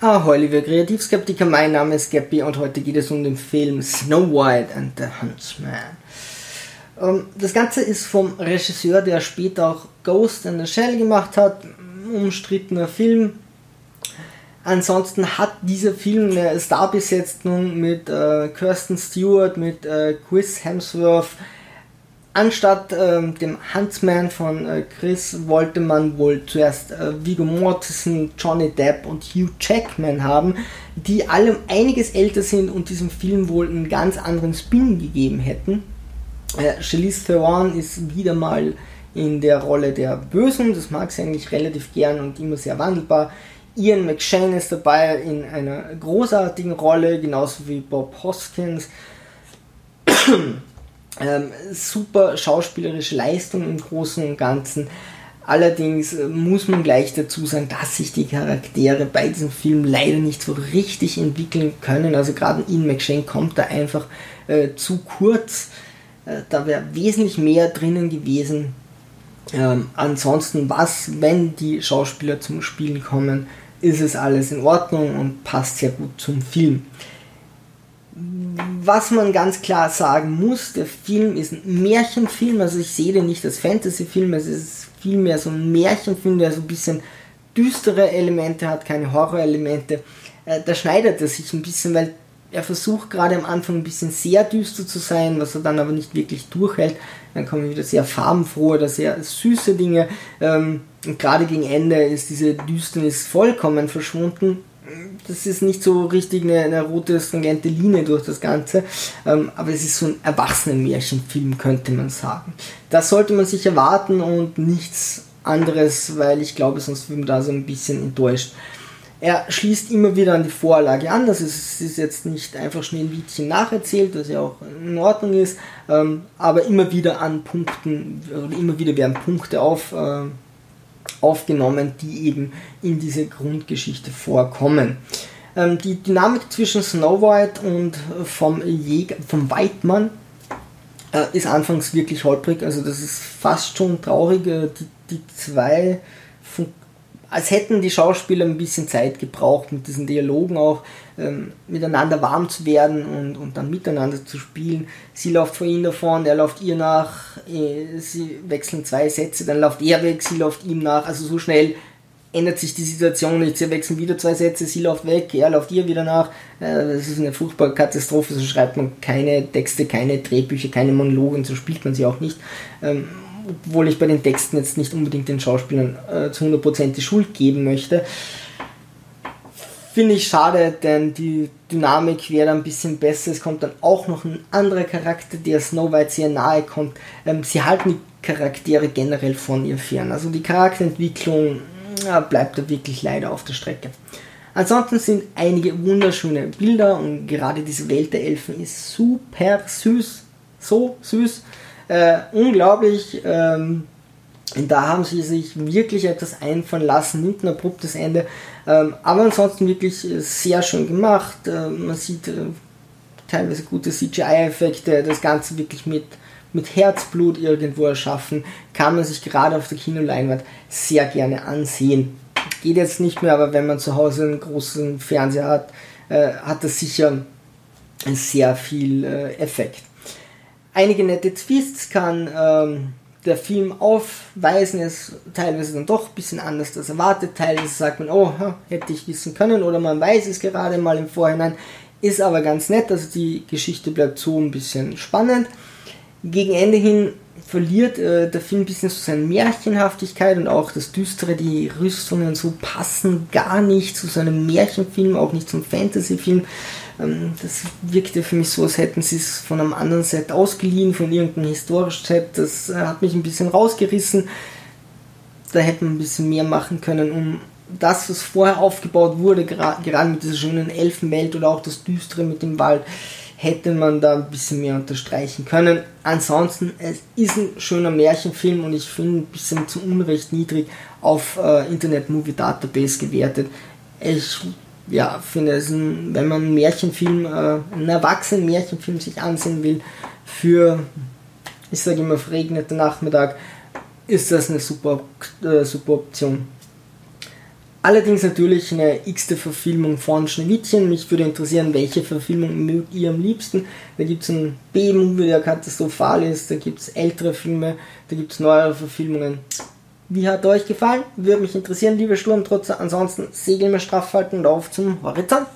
Ahoi, liebe Kreativskeptiker, mein Name ist Gappy und heute geht es um den Film Snow White and the Huntsman. Ähm, das Ganze ist vom Regisseur, der später auch Ghost in the Shell gemacht hat, umstrittener Film. Ansonsten hat dieser Film eine Starbesetzung mit äh, Kirsten Stewart, mit äh, Chris Hemsworth, Anstatt ähm, dem Huntsman von äh, Chris wollte man wohl zuerst äh, Viggo Mortensen, Johnny Depp und Hugh Jackman haben, die alle einiges älter sind und diesem Film wohl einen ganz anderen Spin gegeben hätten. Äh, Charlize Theron ist wieder mal in der Rolle der Bösen, das mag sie eigentlich relativ gern und immer sehr wandelbar. Ian McShane ist dabei in einer großartigen Rolle, genauso wie Bob Hoskins. Ähm, super schauspielerische Leistung im Großen und Ganzen. Allerdings äh, muss man gleich dazu sagen, dass sich die Charaktere bei diesem Film leider nicht so richtig entwickeln können. Also gerade Ian McShane kommt da einfach äh, zu kurz. Äh, da wäre wesentlich mehr drinnen gewesen. Ähm, ansonsten, was, wenn die Schauspieler zum Spielen kommen, ist es alles in Ordnung und passt sehr gut zum Film was man ganz klar sagen muss, der Film ist ein Märchenfilm, also ich sehe den nicht als Fantasyfilm, es ist vielmehr so ein Märchenfilm, der so ein bisschen düstere Elemente hat, keine Horrorelemente. Äh, da schneidet er sich ein bisschen, weil er versucht gerade am Anfang ein bisschen sehr düster zu sein, was er dann aber nicht wirklich durchhält. Dann kommen wieder sehr farbenfrohe oder sehr süße Dinge. Ähm, und gerade gegen Ende ist diese Düsternis vollkommen verschwunden das ist nicht so richtig eine, eine rote, stringente Linie durch das Ganze, ähm, aber es ist so ein Erwachsenen-Märchenfilm, könnte man sagen. Das sollte man sich erwarten und nichts anderes, weil ich glaube, sonst wird man da so ein bisschen enttäuscht. Er schließt immer wieder an die Vorlage an, das ist, ist jetzt nicht einfach Schneewittchen nacherzählt, was ja auch in Ordnung ist, ähm, aber immer wieder an Punkten, immer wieder werden Punkte auf, äh, aufgenommen, die eben in diese Grundgeschichte vorkommen. Ähm, die Dynamik zwischen Snow White und vom Jäger, vom Weidmann äh, ist anfangs wirklich holprig, also das ist fast schon traurig. Äh, die, die zwei als hätten die Schauspieler ein bisschen Zeit gebraucht, mit diesen Dialogen auch ähm, miteinander warm zu werden und, und dann miteinander zu spielen. Sie läuft vor ihm davon, er läuft ihr nach, äh, sie wechseln zwei Sätze, dann läuft er weg, sie läuft ihm nach. Also so schnell ändert sich die Situation nicht. Sie wechseln wieder zwei Sätze, sie läuft weg, er läuft ihr wieder nach. Äh, das ist eine furchtbare Katastrophe, so schreibt man keine Texte, keine Drehbücher, keine Monologe und so spielt man sie auch nicht. Ähm, obwohl ich bei den Texten jetzt nicht unbedingt den Schauspielern äh, zu 100% die Schuld geben möchte. Finde ich schade, denn die Dynamik wäre ein bisschen besser. Es kommt dann auch noch ein anderer Charakter, der Snow White sehr nahe kommt. Ähm, sie halten die Charaktere generell von ihr fern. Also die Charakterentwicklung ja, bleibt da wirklich leider auf der Strecke. Ansonsten sind einige wunderschöne Bilder und gerade diese Welt der Elfen ist super süß. So süß. Äh, unglaublich. Ähm, da haben sie sich wirklich etwas einfallen lassen, nimmt ein abruptes Ende. Ähm, aber ansonsten wirklich sehr schön gemacht. Äh, man sieht äh, teilweise gute CGI-Effekte, das Ganze wirklich mit, mit Herzblut irgendwo erschaffen. Kann man sich gerade auf der Kinoleinwand sehr gerne ansehen. Geht jetzt nicht mehr, aber wenn man zu Hause einen großen Fernseher hat, äh, hat das sicher sehr viel äh, Effekt einige nette Twists kann ähm, der Film aufweisen, ist teilweise dann doch ein bisschen anders als erwartet, teilweise sagt man, oh, hätte ich wissen können, oder man weiß es gerade mal im Vorhinein, ist aber ganz nett, also die Geschichte bleibt so ein bisschen spannend. Gegen Ende hin verliert äh, der Film ein bisschen so seine Märchenhaftigkeit und auch das Düstere, die Rüstungen so passen gar nicht zu seinem Märchenfilm, auch nicht zum Fantasyfilm. Das wirkte für mich so, als hätten sie es von einem anderen Set ausgeliehen, von irgendeinem historischen Set. Das äh, hat mich ein bisschen rausgerissen. Da hätte man ein bisschen mehr machen können, um das, was vorher aufgebaut wurde, gerade mit dieser schönen Elfenwelt oder auch das Düstere mit dem Wald, hätte man da ein bisschen mehr unterstreichen können. Ansonsten, es ist ein schöner Märchenfilm und ich finde ein bisschen zu Unrecht niedrig auf äh, Internet Movie Database gewertet. Ich ja, finde es, ein, wenn man einen Märchenfilm, äh, einen erwachsenen Märchenfilm sich ansehen will, für, ich sage immer, verregneter Nachmittag, ist das eine super, äh, super Option. Allerdings natürlich eine x-te Verfilmung von Schneewittchen. Mich würde interessieren, welche Verfilmung mögt ihr am liebsten. Da gibt es einen B-Movie, der katastrophal ist, da gibt es ältere Filme, da gibt es neuere Verfilmungen. Wie hat euch gefallen? Würde mich interessieren, liebe Sturmtrotzer. Ansonsten segeln wir straff halten und auf zum Horizont.